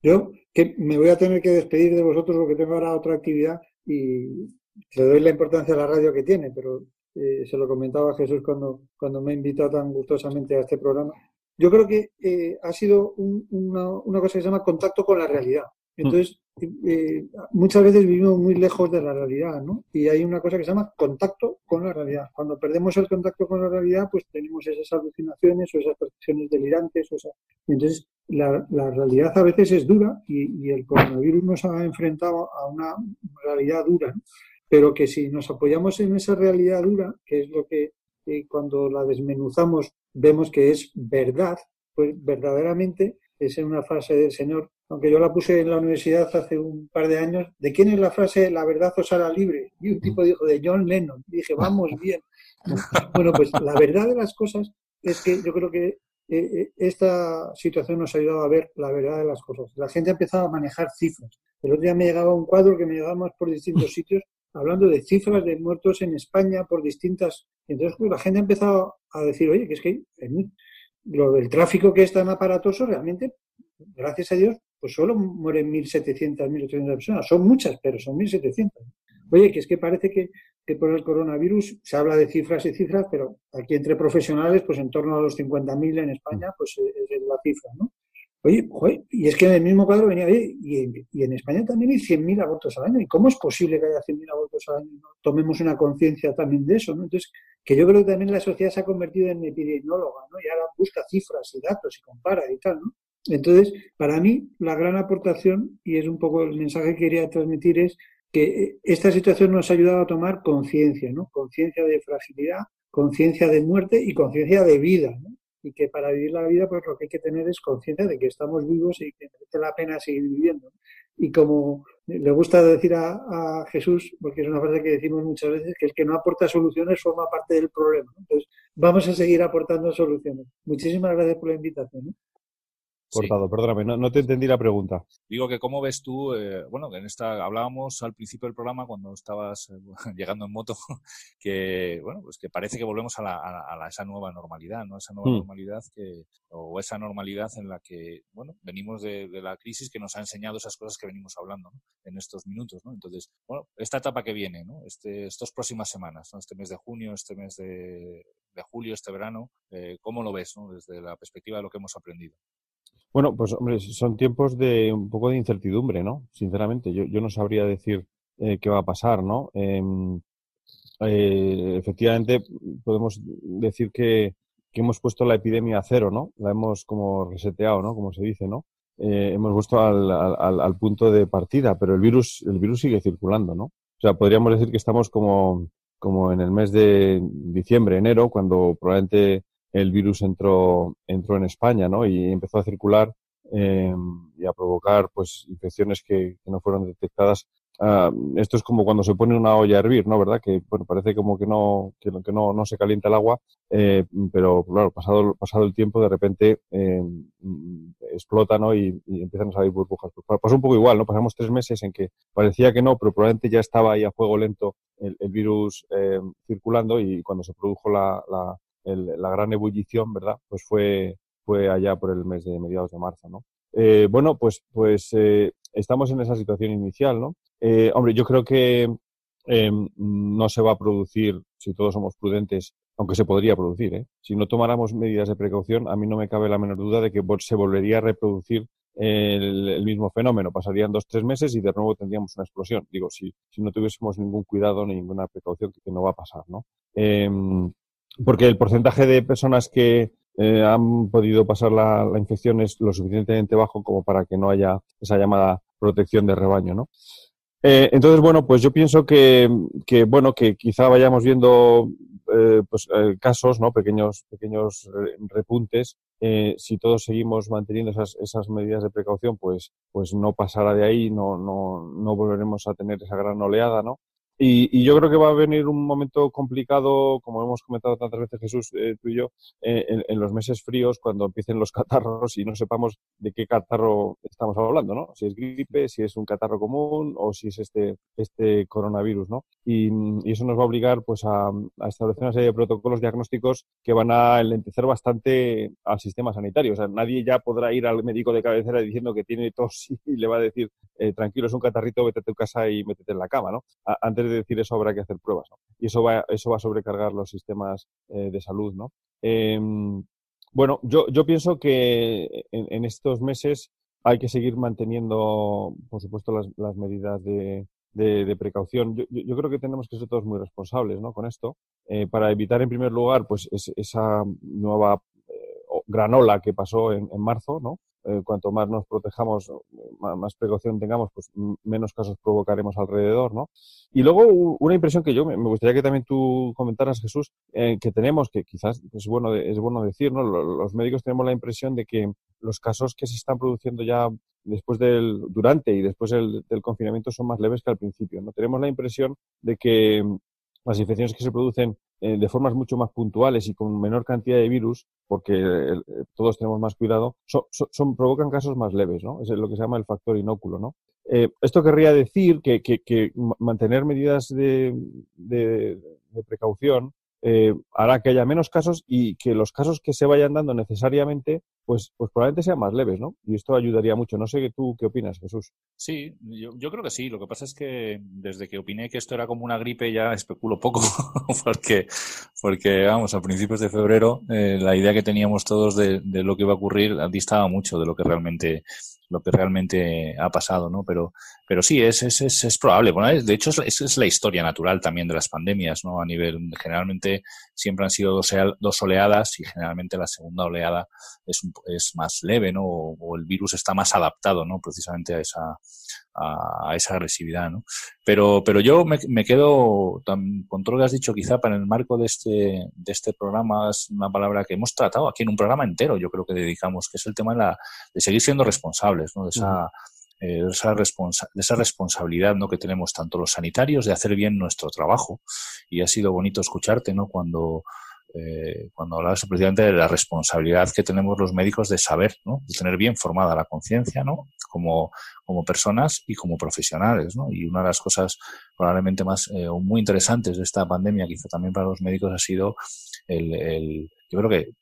Speaker 2: Yo que me voy a tener que despedir de vosotros porque tengo ahora otra actividad y le doy la importancia a la radio que tiene, pero eh, se lo comentaba Jesús cuando, cuando me invitó tan gustosamente a este programa. Yo creo que eh, ha sido una, una, cosa que se llama contacto con la realidad. Entonces, eh, muchas veces vivimos muy lejos de la realidad, ¿no? Y hay una cosa que se llama contacto con la realidad. Cuando perdemos el contacto con la realidad, pues tenemos esas alucinaciones o esas percepciones delirantes. O sea, entonces, la, la, realidad a veces es dura y, y, el coronavirus nos ha enfrentado a una realidad dura. ¿no? Pero que si nos apoyamos en esa realidad dura, que es lo que eh, cuando la desmenuzamos vemos que es verdad, pues verdaderamente es una frase del Señor, aunque yo la puse en la universidad hace un par de años, ¿de quién es la frase la verdad os hará libre? Y un tipo dijo, de John Lennon. Y dije, vamos bien. [laughs] bueno, pues la verdad de las cosas es que yo creo que eh, eh, esta situación nos ha ayudado a ver la verdad de las cosas. La gente ha empezado a manejar cifras. El otro día me llegaba un cuadro que me llegaba más por distintos [laughs] sitios hablando de cifras de muertos en España por distintas. Entonces, pues, la gente ha empezado a decir, oye, que es que lo del tráfico que es tan aparatoso, realmente, gracias a Dios, pues solo mueren 1.700, 1.800 personas. Son muchas, pero son 1.700. Oye, que es que parece que, que, por el coronavirus se habla de cifras y cifras, pero aquí entre profesionales, pues en torno a los 50.000 en España, pues es la cifra, ¿no? Oye, y es que en el mismo cuadro venía, y, en, y en España también hay 100.000 abortos al año. ¿Y cómo es posible que haya 100.000 abortos al año? ¿no? Tomemos una conciencia también de eso, ¿no? Entonces, que yo creo que también la sociedad se ha convertido en epidemióloga, ¿no? Y ahora busca cifras y datos y compara y tal, ¿no? Entonces, para mí, la gran aportación, y es un poco el mensaje que quería transmitir, es que eh, esta situación nos ha ayudado a tomar conciencia, ¿no? Conciencia de fragilidad, conciencia de muerte y conciencia de vida, ¿no? Y que para vivir la vida pues lo que hay que tener es conciencia de que estamos vivos y que merece la pena seguir viviendo. Y como le gusta decir a, Jesús, porque es una frase que decimos muchas veces, que el que no aporta soluciones forma parte del problema. Entonces, vamos a seguir aportando soluciones. Muchísimas gracias por la invitación.
Speaker 3: Cortado, perdóname, no, te entendí la pregunta.
Speaker 1: Digo que cómo ves tú, eh, bueno, en esta hablábamos al principio del programa cuando estabas eh, [laughs] llegando en moto, [laughs] que bueno, pues que parece que volvemos a, la, a, esa nueva normalidad, ¿no? Esa nueva hmm. normalidad que, o esa normalidad en la que, bueno, venimos de, la crisis que nos ha enseñado esas cosas que venimos hablando en estos minutos, ¿no? Entonces, bueno, esta etapa que viene, ¿no? Este, estas próximas semanas, ¿no? Este mes de junio, este mes de, julio, este verano, eh, ¿cómo lo ves, ¿no? Desde la perspectiva de lo que hemos aprendido.
Speaker 3: Bueno, pues hombre, son tiempos de un poco de incertidumbre, ¿no? Sinceramente, yo, yo no sabría decir eh, qué va a pasar, ¿no? Em, eh, efectivamente, podemos decir que, que, hemos puesto la epidemia a cero, ¿no? La hemos como reseteado, ¿no? Como se dice, ¿no? Eh, hemos puesto al, al, al, punto de partida, pero el virus, el virus sigue circulando, ¿no? O sea, podríamos decir que estamos como, como en el mes de diciembre, enero, cuando probablemente el virus entró, entró en España, ¿no? Y empezó a circular eh, y a provocar, pues, infecciones que, que no fueron detectadas. Ah, esto es como cuando se pone una olla a hervir, ¿no? ¿Verdad? Que, bueno, parece como que no, que, que no, no se calienta el agua, eh, pero, claro, pasado, pasado el tiempo, de repente eh, explota, ¿no? Y, y, empiezan a salir burbujas. Pues pasó un poco igual, ¿no? Pasamos tres meses en que parecía que no, pero probablemente ya estaba ahí a fuego lento el, el virus eh, circulando y cuando se produjo la, la la gran ebullición, ¿verdad? Pues fue, fue allá por el mes de mediados de marzo, ¿no? Eh, bueno, pues, pues eh, estamos en esa situación inicial, ¿no? Eh, hombre, yo creo que em, no se va a producir, si todos somos prudentes, aunque se podría producir, ¿eh? Si no tomáramos medidas de precaución, a mí no me cabe la menor duda de que se volvería a reproducir el, mismo fenómeno. Pasarían dos, tres meses y de nuevo tendríamos una explosión. Digo, si, si no tuviésemos ningún cuidado ni ninguna precaución, que, no va a pasar, ¿no? Porque el porcentaje de personas que eh, han podido pasar la, infección es lo suficientemente bajo como para que no haya esa llamada protección de rebaño, ¿no? Eh, entonces, bueno, pues yo pienso que, que bueno, que quizá vayamos viendo eh, pues, casos, ¿no? Pequeños, pequeños repuntes. si todos seguimos manteniendo esas, esas medidas de precaución, pues, pues no pasará de ahí, no, no, no volveremos a tener esa gran oleada, ¿no? Y, yo creo que va a venir un momento complicado, como hemos comentado tantas veces Jesús, eh, tú y yo, eh, en, los meses fríos, cuando empiecen los [laughs] catarros y no sepamos de qué catarro estamos hablando, ¿no? Si es gripe, si es un catarro común o si es este, este coronavirus, ¿no? Y, eso nos va a obligar pues a, establecer una serie de protocolos diagnósticos que van a enlentecer bastante al sistema sanitario. O sea, nadie ya podrá ir al médico de cabecera diciendo que tiene tos [laughs] y le va a decir, eh, tranquilo, es un catarrito, vete a tu casa y métete en la cama, ¿no? antes decir eso habrá que hacer pruebas. Y eso va, eso va a sobrecargar los sistemas eh, de salud, ¿no? Em, bueno, yo, yo pienso que en, estos meses hay que seguir manteniendo, por supuesto, las, las medidas de, de, precaución. Yo, yo, creo que tenemos que ser todos muy responsables ¿no? con esto, eh, para evitar, en primer lugar, pues esa nueva eh, granola que pasó en, en marzo, ¿no? Eh, cuanto más nos protejamos, más, precaución tengamos, pues menos casos provocaremos alrededor, ¿no? Y luego una impresión que yo me gustaría que también tú comentaras, Jesús, eh, que tenemos, que quizás es bueno, es bueno decir, ¿no? Los médicos tenemos la impresión de que los casos que se están produciendo ya después del, durante y después del, del confinamiento son más leves que al principio, ¿no? Tenemos la impresión de que las infecciones que se producen eh, de formas mucho más puntuales y con menor cantidad de virus, porque eh, todos tenemos más cuidado, son, provocan casos más leves, ¿no? Es lo que se llama el factor inóculo, ¿no? Eh, esto querría decir que, mantener medidas de, de, precaución eh, hará que haya menos casos y que los casos que se vayan dando necesariamente, pues, pues probablemente sean más leves, ¿no? Y esto ayudaría mucho. No sé tú qué opinas, Jesús.
Speaker 1: Sí, yo, yo creo que sí. Lo que pasa es que desde que opiné que esto era como una gripe ya especulo poco, [laughs] porque, porque, vamos, a principios de febrero eh, la idea que teníamos todos de, de lo que iba a ocurrir distaba mucho de lo que realmente lo que realmente ha pasado, ¿no? Pero, pero sí, es, es, es, probable. Bueno, de hecho, es, es, la historia natural también de las pandemias, ¿no? A nivel, generalmente siempre han sido dos, oleadas y generalmente la segunda oleada es es más leve, ¿no? O, el virus está más adaptado, ¿no? Precisamente a esa, a, esa agresividad, ¿no? Pero, pero yo me, me quedo con todo lo que has dicho, quizá para el marco de este, de este programa, es una palabra que hemos tratado aquí en un programa entero, yo creo que dedicamos, que es el tema de, la, de seguir siendo responsables, ¿no? De esa, eh, esa, de esa responsabilidad ¿no? que tenemos tanto los sanitarios de hacer bien nuestro trabajo. Y ha sido bonito escucharte ¿no? cuando, eh, cuando hablabas precisamente de la responsabilidad que tenemos los médicos de saber, ¿no? de tener bien formada la conciencia ¿no? como, como personas y como profesionales. ¿no? Y una de las cosas probablemente más eh, muy interesantes de esta pandemia, quizá también para los médicos, ha sido el, el yo creo que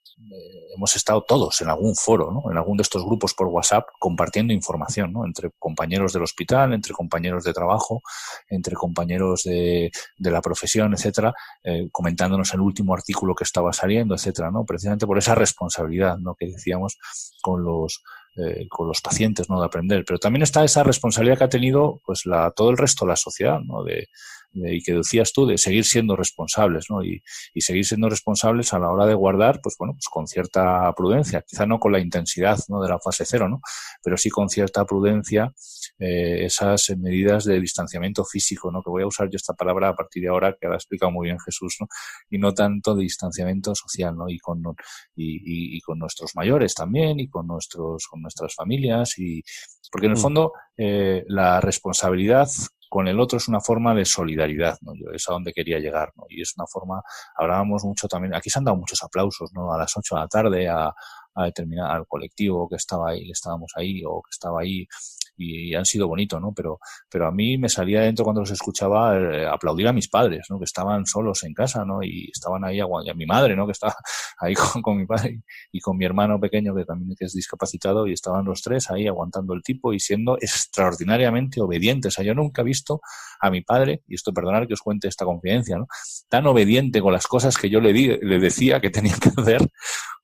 Speaker 1: hemos estado todos en algún foro, ¿no? en algún de estos grupos por WhatsApp, compartiendo información ¿no? entre compañeros del hospital, entre compañeros de trabajo, entre compañeros de, de la profesión, etcétera, eh, comentándonos el último artículo que estaba saliendo, etcétera, ¿no? precisamente por esa responsabilidad ¿no? que decíamos con los eh, con los pacientes, ¿no? De aprender. Pero también está esa responsabilidad que ha tenido, pues, la, todo el resto de la sociedad, ¿no? De, y que decías tú, de seguir siendo responsables, ¿no? Y, y, seguir siendo responsables a la hora de guardar, pues bueno, pues con cierta prudencia, quizá no con la intensidad, ¿no? De la fase cero, ¿no? Pero sí con cierta prudencia eh, esas medidas de distanciamiento físico, ¿no? Que voy a usar yo esta palabra a partir de ahora, que ahora ha explicado muy bien Jesús, ¿no? Y no tanto de distanciamiento social, ¿no? Y con, y, y, con nuestros mayores también, y con nuestros, con nuestras familias, y, porque en el mm. fondo, eh, la responsabilidad con el otro es una forma de solidaridad, ¿no? Yo es a donde quería llegar, ¿no? Y es una forma, hablábamos mucho también, aquí se han dado muchos aplausos, ¿no? A las 8 de la tarde a, a determinar al colectivo que estaba ahí, que estábamos ahí o que estaba ahí y, han sido bonitos, ¿no? Pero, pero a mí me salía dentro cuando los escuchaba eh, aplaudir a mis padres, ¿no? Que estaban solos en casa, ¿no? Y estaban ahí, y a mi madre, ¿no? Que estaba [laughs] ahí con, mi padre y con mi hermano pequeño que también es discapacitado y estaban los tres ahí aguantando el tipo y siendo extraordinariamente obedientes. O sea, yo nunca he visto a mi padre, y esto perdonar que os cuente esta confidencia, ¿no? Tan obediente con las cosas que yo le, di, le decía que tenía que hacer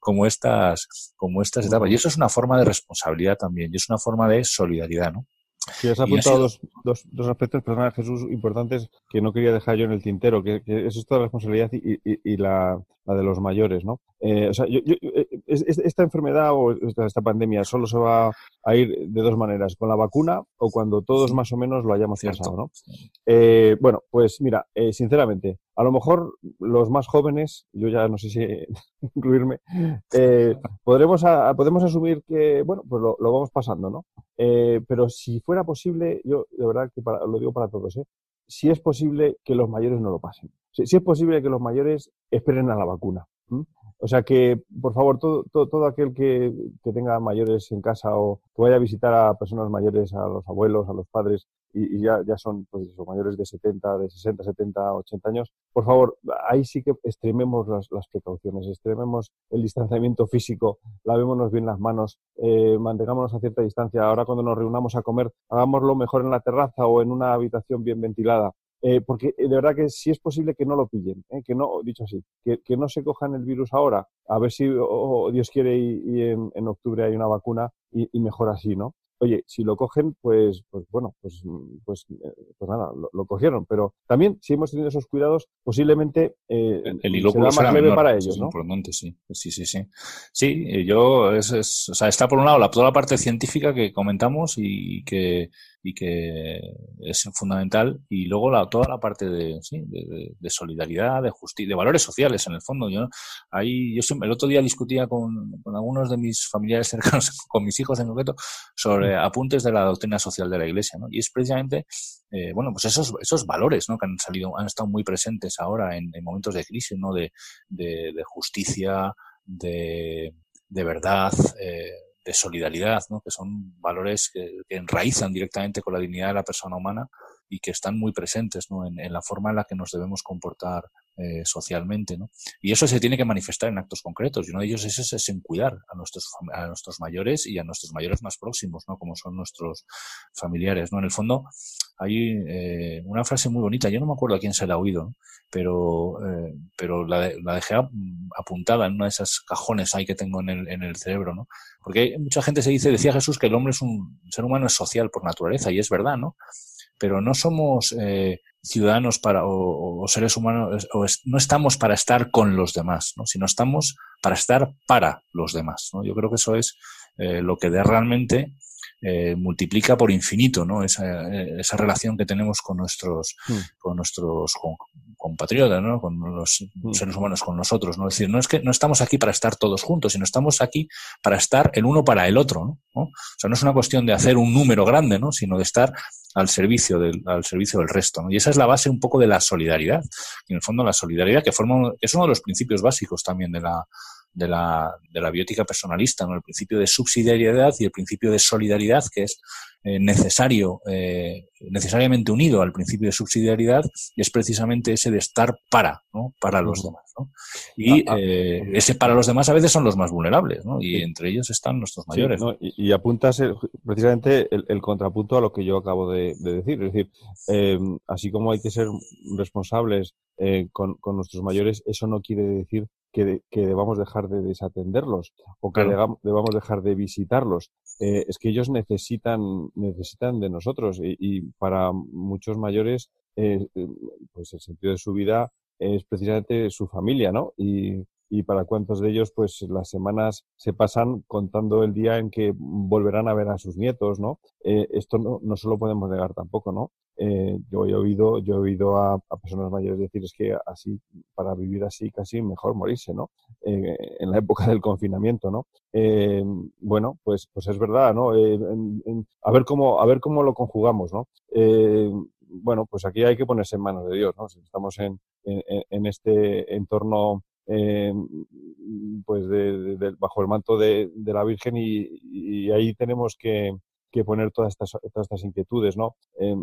Speaker 1: como estas, como estas etapas. Y eso es una forma de responsabilidad también, y es una forma de solidaridad, ¿no?
Speaker 3: Sí, has apuntado dos, dos, dos, aspectos, perdona Jesús, importantes que no quería dejar yo en el tintero, que, que es esta responsabilidad y, y, y la, la, de los mayores, ¿no? Eh, o sea, yo, yo, eh, esta enfermedad o esta, esta, pandemia solo se va a ir de dos maneras, con la vacuna o cuando todos más o menos lo hayamos pasado, ¿no? Eh, bueno, pues mira, eh, sinceramente, a lo mejor los más jóvenes, yo ya no sé si [laughs] incluirme, eh, podremos, a, podemos asumir que, bueno, pues lo, lo vamos pasando, ¿no? Eh, pero si fuera posible, yo de verdad que para, lo digo para todos, ¿eh? si es posible que los mayores no lo pasen. Si, si es posible que los mayores esperen a la vacuna. O sea que, por favor, todo, todo, todo aquel que, que, tenga mayores en casa o que vaya a visitar a personas mayores, a los abuelos, a los padres, y, ya, ya son pues mayores de 70, de 60, 70, 80 años, por favor, ahí sí que extrememos las, las precauciones, extrememos el distanciamiento físico, lavémonos bien las manos, eh, mantengámonos a cierta distancia. Ahora cuando nos reunamos a comer, hagámoslo mejor en la terraza o en una habitación bien ventilada. Eh, porque de verdad que si es posible que no lo pillen, ¿eh? que no, dicho así, que, que, no se cojan el virus ahora, a ver si oh, Dios quiere y, y en, en, octubre hay una vacuna y, y, mejor así, ¿no? Oye, si lo cogen, pues, pues bueno, pues, pues, eh, pues nada, lo, lo, cogieron. Pero también, si hemos tenido esos cuidados, posiblemente
Speaker 1: eh, el, el será
Speaker 3: más leve
Speaker 1: menor,
Speaker 3: para ellos, ¿no?
Speaker 1: Importante, sí. Sí, sí, sí. Sí, yo, es, es, o sea, está por un lado la, toda la parte científica que comentamos y que, y que es fundamental. Y luego la, toda la parte de, sí, de, de solidaridad, de justicia, de valores sociales, en el fondo. Yo, ahí, yo siempre, el otro día discutía con, con algunos de mis familiares [laughs] cercanos, con mis hijos en concreto, sobre apuntes de la doctrina social de la Iglesia. ¿no? Y es precisamente, eh, bueno, pues esos, esos valores ¿no? que han salido, han estado muy presentes ahora en, en momentos de crisis, ¿no? De, de, de justicia, de, de verdad, eh, de solidaridad, ¿no? que son valores que, enraizan directamente con la dignidad de la persona humana y que están muy presentes ¿no? en, la forma en la que nos debemos comportar eh, socialmente. ¿no? Y eso se tiene que manifestar en actos concretos y uno de ellos es, es en cuidar a nuestros, a nuestros mayores y a nuestros mayores más próximos, ¿no? como son nuestros familiares. ¿no? En el fondo hay eh, una frase muy bonita, yo no me acuerdo a quién se la ha oído, ¿no? pero, eh, pero la, la, dejé apuntada en uno de esos cajones ahí que tengo en el, en el cerebro. ¿no? Porque mucha gente se dice, decía Jesús que el hombre es un ser humano es social por naturaleza y es verdad, ¿no? pero no somos eh, ciudadanos para, o, seres humanos, o no estamos para estar con los demás, ¿no? sino estamos para estar para los demás. ¿no? Yo creo que eso es eh, lo que de realmente eh, multiplica por infinito ¿no? esa, esa relación que tenemos con nuestros, mm. con nuestros compatriotas, ¿no? con los mm. seres humanos, con nosotros. ¿no? Es decir, no es que no estamos aquí para estar todos juntos, sino estamos aquí para estar el uno para el otro. ¿no? O sea, no es una cuestión de hacer un número grande, ¿no? sino de estar al servicio del, al servicio del resto. ¿no? Y esa es la base un poco de la solidaridad. Y en el fondo la solidaridad, que, forma, es uno de los principios básicos también de la, de la, de la biótica personalista, ¿no? el principio de subsidiariedad y el principio de solidaridad, que es eh, necesario, eh, necesariamente unido al principio de subsidiariedad, y es precisamente ese de estar para, ¿no? para los demás. ¿no? Y ah, ah. Eh, ese para los demás a veces son los más vulnerables, ¿no? y entre ellos están nuestros mayores.
Speaker 3: y, apuntas precisamente el, contrapunto a lo que yo acabo de, decir. Es decir, así como hay que ser responsables con, con nuestros mayores, eso no quiere decir que, debamos dejar de desatenderlos o que debamos dejar de visitarlos. Eh, es que ellos necesitan, necesitan de nosotros y, para muchos mayores, eh, pues el sentido de su vida es precisamente su familia, ¿no? Y, y para cuántos de ellos, pues las semanas se pasan contando el día en que volverán a ver a sus nietos, ¿no? Eh, esto no, no se lo podemos negar tampoco, ¿no? Eh, yo he oído, yo he oído a, personas mayores decir es que así, para vivir así casi mejor morirse, ¿no? Eh, en la época del confinamiento, ¿no? bueno, pues, pues es verdad, ¿no? a ver cómo, a ver cómo lo conjugamos, ¿no? bueno, pues aquí hay que ponerse en manos de Dios, ¿no? Si estamos en, en este entorno eh, pues de, bajo el manto de, la Virgen y, ahí tenemos que, poner todas estas, todas estas inquietudes, ¿no? Eh,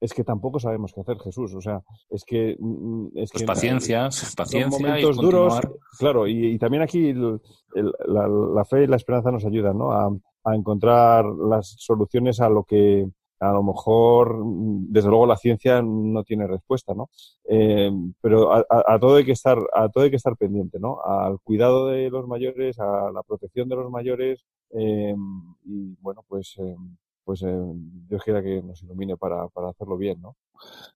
Speaker 3: es que tampoco sabemos qué hacer, Jesús. O sea, es que.
Speaker 1: Mm, es pues paciencia, paciencia.
Speaker 3: momentos duros. Claro, y, también aquí la, fe y la esperanza nos ayudan, ¿no? A, a, encontrar las soluciones a lo que a lo mejor, desde luego, la ciencia no tiene respuesta, ¿no? Eh, pero a, todo hay que estar, a todo hay que estar pendiente, ¿no? Al cuidado de los mayores, a la protección de los mayores, eh, y bueno, pues, eh, pues Dios quiera que nos ilumine para, para hacerlo bien, ¿no?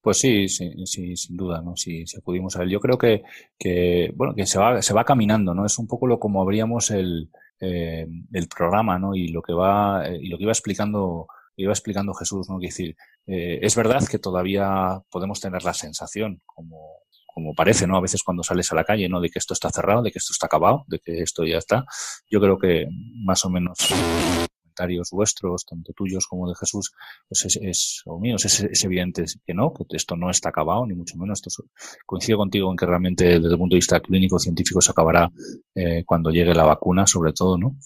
Speaker 1: Pues sí, sí, sí, sin duda, ¿no? Si, si acudimos a él. Yo creo que, que, bueno, que se va, se va caminando, ¿no? Es un poco lo como abríamos el, el programa, ¿no? Y lo que va, y lo que iba explicando iba explicando Jesús, ¿no? decir, eh, es verdad que todavía podemos tener la sensación, como, como parece, ¿no? A veces cuando sales a la calle, ¿no? De que esto está cerrado, de que esto está acabado, de que esto ya está. Yo creo que más o menos comentarios vuestros, tanto tuyos como de Jesús, pues es, o míos, es, evidente que no, que esto no está acabado, ni mucho menos. Esto coincido contigo en que realmente desde el punto de vista clínico científico se acabará eh, cuando llegue la vacuna, sobre todo, ¿no?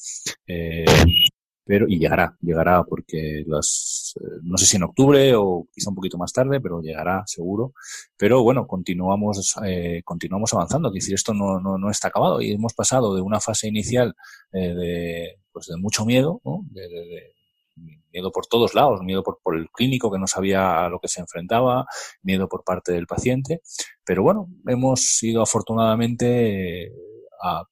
Speaker 1: Eh, pero y llegará, llegará porque las, eh, no sé si en octubre o quizá un poquito más tarde, pero llegará seguro. Pero bueno, continuamos, eh, continuamos avanzando, es decir, esto no, no, no, está acabado y hemos pasado de una fase inicial eh, de, pues de mucho miedo, ¿no? de, miedo por todos lados, miedo por, por, el clínico que no sabía a lo que se enfrentaba, miedo por parte del paciente, pero bueno, hemos ido afortunadamente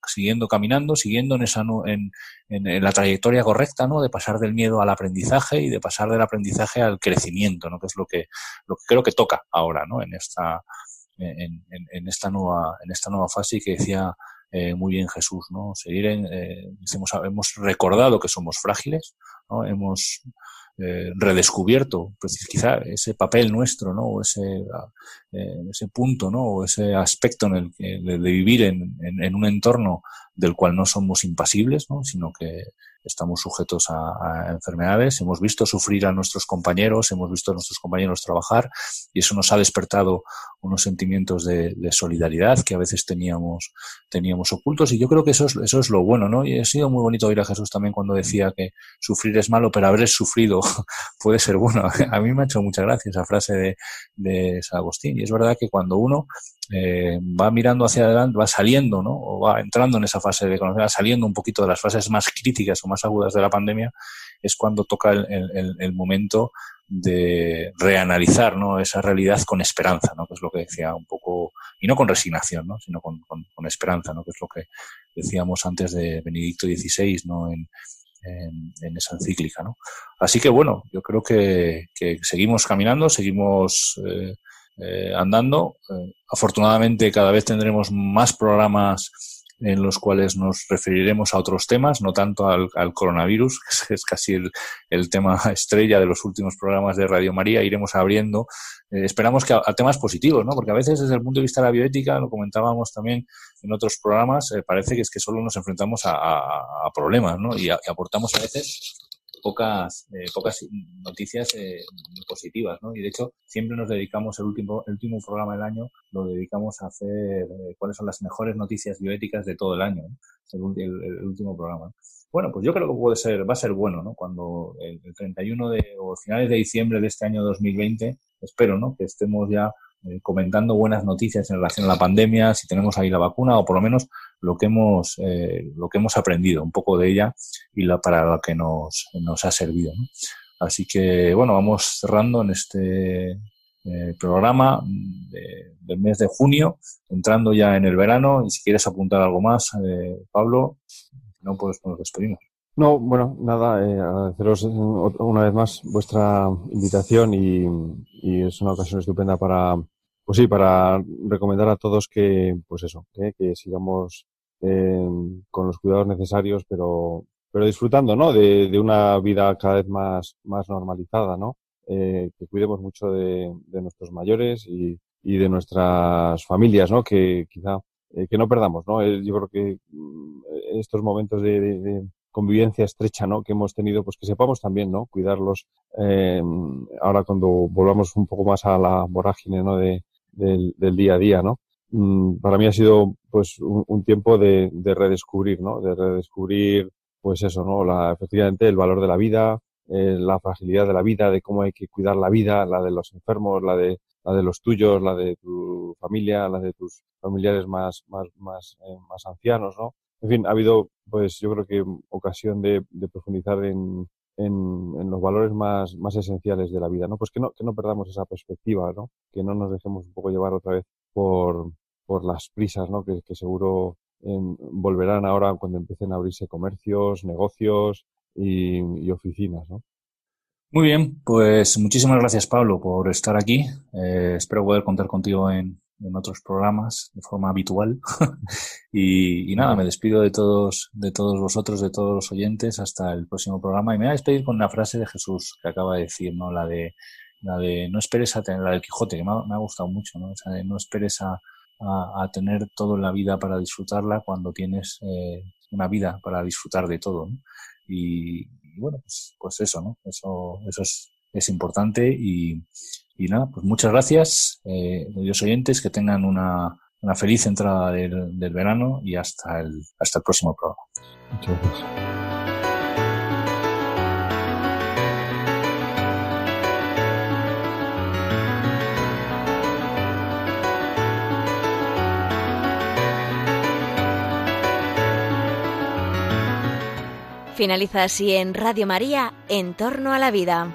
Speaker 1: siguiendo caminando, siguiendo en, esa, en, en, la trayectoria correcta, ¿no? De pasar del miedo al aprendizaje y de pasar del aprendizaje al crecimiento, ¿no? Que es lo que, lo que creo que toca ahora, ¿no? En esta, en, en esta nueva, en esta nueva fase que decía eh, muy bien Jesús, ¿no? Seguir en, eh, hemos, hemos recordado que somos frágiles, ¿no? Hemos eh, redescubierto, pues quizá ese papel nuestro, ¿no? Ese, eh, ese punto, ¿no? O ese aspecto en el que, de, vivir en, en, un entorno del cual no somos impasibles, ¿no? Sino que estamos sujetos a, enfermedades, hemos visto sufrir a nuestros compañeros, hemos visto a nuestros compañeros trabajar y eso nos ha despertado unos sentimientos de, solidaridad que a veces teníamos, teníamos ocultos y yo creo que eso es, eso es lo bueno, ¿no? Y ha sido muy bonito oír a Jesús también cuando decía que sufrir es malo, pero haber sufrido [laughs] puede ser bueno. [laughs] A mí me ha hecho mucha gracia esa frase de, de San Agustín y es verdad que cuando uno eh, va mirando hacia adelante, va saliendo, ¿no? O va entrando en esa fase de conocer, saliendo un poquito de las fases más críticas o más agudas de la pandemia, es cuando toca el, momento de reanalizar ¿no? esa realidad con esperanza, ¿no? que es lo que decía un poco, y no con resignación, ¿no? sino con, esperanza, ¿no? que es lo que decíamos antes de Benedicto XVI, ¿no? en, en, esa encíclica. ¿no? Así que bueno, yo creo que, seguimos caminando, seguimos eh, eh, andando. afortunadamente cada vez tendremos más programas en los cuales nos referiremos a otros temas, no tanto al, coronavirus, [laughs] que es, casi el, tema estrella de los últimos programas de Radio María, iremos abriendo. Eh, esperamos que a, temas positivos, ¿no? Porque a veces desde el punto de vista de la bioética, lo comentábamos también en otros programas, eh, parece que es que solo nos enfrentamos a, problemas, ¿no? y aportamos a veces pocas, eh, pocas noticias eh, positivas, ¿no? Y de hecho, siempre nos dedicamos, el último, el último programa del año, lo dedicamos a hacer eh, cuáles son las mejores noticias bioéticas de todo el año, el, último programa. Bueno, pues yo creo que puede ser, va a ser bueno, ¿no? Cuando el, 31 de, o finales de diciembre de este año 2020, espero, ¿no? Que estemos ya eh, comentando buenas noticias en relación a la pandemia, si tenemos ahí la vacuna o por lo menos lo que hemos, eh, lo que hemos aprendido, un poco de ella y la, para lo que nos, nos ha servido. Así que, bueno, vamos cerrando en este eh, programa del mes de junio, entrando ya en el verano y si quieres apuntar algo más, Pablo, no, pues nos despedimos.
Speaker 3: No, bueno, nada, agradeceros una vez más vuestra invitación y, es una ocasión estupenda para, pues sí, para recomendar a todos que, pues eso, que sigamos eh, con los cuidados necesarios, pero, pero disfrutando, ¿no? De, una vida cada vez más, más normalizada, ¿no? Eh, que cuidemos mucho de, de nuestros mayores y, y, de nuestras familias, ¿no? Que quizá, eh, que no perdamos, ¿no? Eh, yo creo que mm, estos momentos de, de, convivencia estrecha, ¿no? Que hemos tenido, pues que sepamos también, ¿no? Cuidarlos, eh, ahora cuando volvamos un poco más a la vorágine, ¿no? De, del, del día a día, ¿no? Mm, para mí ha sido pues un, tiempo de, de, redescubrir, ¿no? De redescubrir, pues eso, ¿no? La, efectivamente, el valor de la vida, eh, la fragilidad de la vida, de cómo hay que cuidar la vida, la de los enfermos, la de, la de los tuyos, la de tu familia, la de tus familiares más, más, más, eh, más ancianos, ¿no? En fin, ha habido, pues yo creo que ocasión de, de profundizar en, en, los valores más, más esenciales de la vida, ¿no? Pues que no, que no perdamos esa perspectiva, ¿no? Que no nos dejemos un poco llevar otra vez por, por las prisas, ¿no? Que, que seguro em, volverán ahora cuando empiecen a abrirse comercios, negocios y, y oficinas, ¿no?
Speaker 1: Muy bien, pues muchísimas gracias Pablo por estar aquí. Eh, espero poder contar contigo en, en otros programas de forma habitual. [laughs] y, y, nada, me despido de todos, de todos vosotros, de todos los oyentes, hasta el próximo programa. Y me voy a despedir con una frase de Jesús que acaba de decir, ¿no? La de, la de no esperes a tener, la del Quijote, que me ha, me ha gustado mucho, ¿no? O de no esperes a, a, a, tener todo en la vida para disfrutarla cuando tienes eh, una vida para disfrutar de todo, ¿no? Y, y, bueno, pues, pues eso, ¿no? Eso, eso es, es importante y, y nada, pues muchas gracias, eh, oyentes, que tengan una, una feliz entrada del, del, verano y hasta el, hasta el próximo programa. Muchas gracias.
Speaker 4: Finaliza así en Radio María, En torno a la vida.